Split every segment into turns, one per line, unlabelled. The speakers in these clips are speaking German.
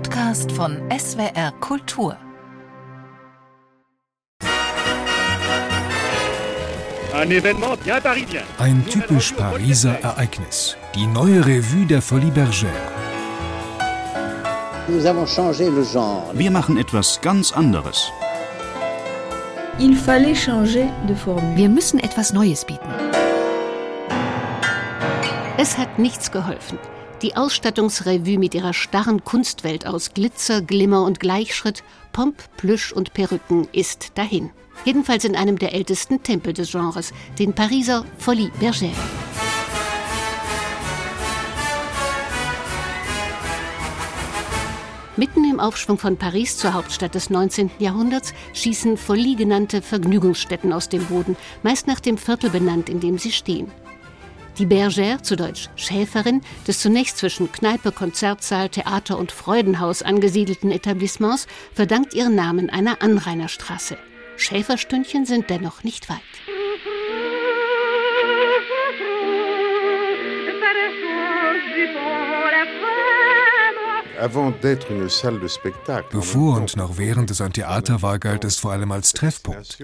Podcast von SWR Kultur.
Ein typisch Pariser Ereignis. Die neue Revue der Folie Bergère.
Wir machen etwas ganz anderes.
Wir müssen etwas Neues bieten.
Es hat nichts geholfen. Die Ausstattungsrevue mit ihrer starren Kunstwelt aus Glitzer, Glimmer und Gleichschritt, Pomp, Plüsch und Perücken ist dahin. Jedenfalls in einem der ältesten Tempel des Genres, den Pariser Folie Bergère. Mitten im Aufschwung von Paris zur Hauptstadt des 19. Jahrhunderts schießen Folie genannte Vergnügungsstätten aus dem Boden, meist nach dem Viertel benannt, in dem sie stehen. Die Bergère, zu Deutsch Schäferin, des zunächst zwischen Kneipe, Konzertsaal, Theater und Freudenhaus angesiedelten Etablissements, verdankt ihren Namen einer Anrainerstraße. Schäferstündchen sind dennoch nicht weit.
Bevor und noch während es ein Theater war, galt es vor allem als Treffpunkt.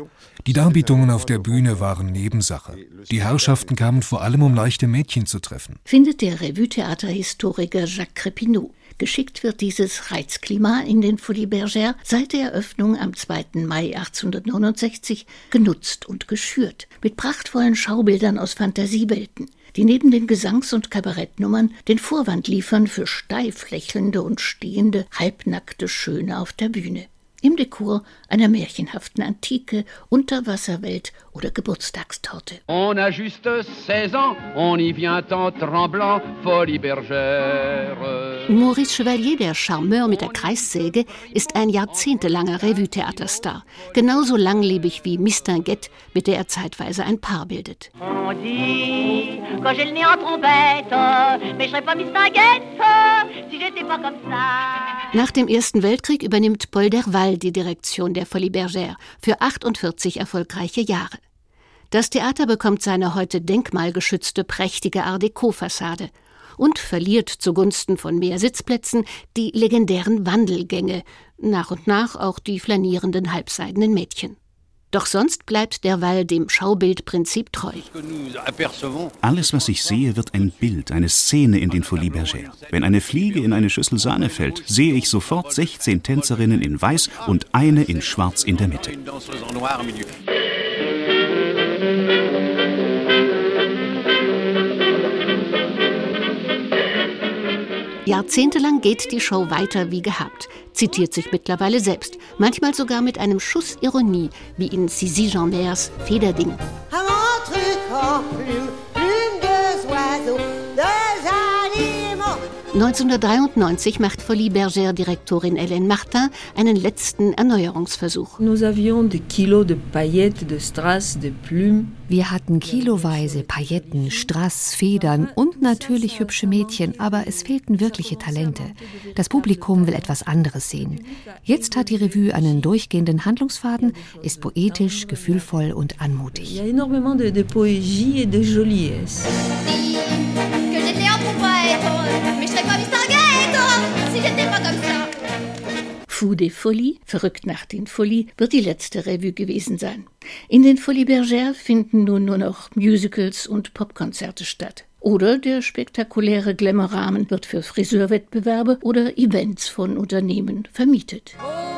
Die Darbietungen auf der Bühne waren Nebensache. Die Herrschaften kamen vor allem, um leichte Mädchen zu treffen.
Findet der Revue-Theaterhistoriker Jacques Crepineau. Geschickt wird dieses Reizklima in den Folies Bergère seit der Eröffnung am 2. Mai 1869 genutzt und geschürt, mit prachtvollen Schaubildern aus Fantasiewelten, die neben den Gesangs- und Kabarettnummern den Vorwand liefern für steif lächelnde und stehende, halbnackte Schöne auf der Bühne im Dekor einer märchenhaften Antike, Unterwasserwelt oder Geburtstagstorte.
On a juste 16 ans, on y vient en tremblant, folie bergère.
Maurice Chevalier, der Charmeur mit der Kreissäge, ist ein jahrzehntelanger Revue-Theaterstar. Genauso langlebig wie Mistinguett, mit der er zeitweise ein Paar bildet.
On dit, quand j'ai le nez en trompette, mais je serais pas Mistinguett si j'étais pas comme ça.
Nach dem Ersten Weltkrieg übernimmt Paul Derval die Direktion der Folie Bergère für 48 erfolgreiche Jahre. Das Theater bekommt seine heute denkmalgeschützte prächtige Art Deco-Fassade und verliert zugunsten von mehr Sitzplätzen die legendären Wandelgänge, nach und nach auch die flanierenden halbseidenen Mädchen. Doch sonst bleibt der Wall dem Schaubildprinzip treu.
Alles, was ich sehe, wird ein Bild, eine Szene in den Folies Bergère. Wenn eine Fliege in eine Schüssel Sahne fällt, sehe ich sofort 16 Tänzerinnen in Weiß und eine in Schwarz in der Mitte.
Jahrzehntelang geht die Show weiter wie gehabt, zitiert sich mittlerweile selbst, manchmal sogar mit einem Schuss Ironie, wie in Sisi Jeanberts Federding. 1993 macht Folie Bergère Direktorin Hélène Martin einen letzten Erneuerungsversuch.
Wir hatten kiloweise Pailletten, Strass, Federn und natürlich hübsche Mädchen, aber es fehlten wirkliche Talente. Das Publikum will etwas anderes sehen. Jetzt hat die Revue einen durchgehenden Handlungsfaden, ist poetisch, gefühlvoll und anmutig.
Fou des Folies, verrückt nach den Folies, wird die letzte Revue gewesen sein. In den Folies Bergère finden nun nur noch Musicals und Popkonzerte statt. Oder der spektakuläre Glamour-Rahmen wird für Friseurwettbewerbe oder Events von Unternehmen vermietet. Oh.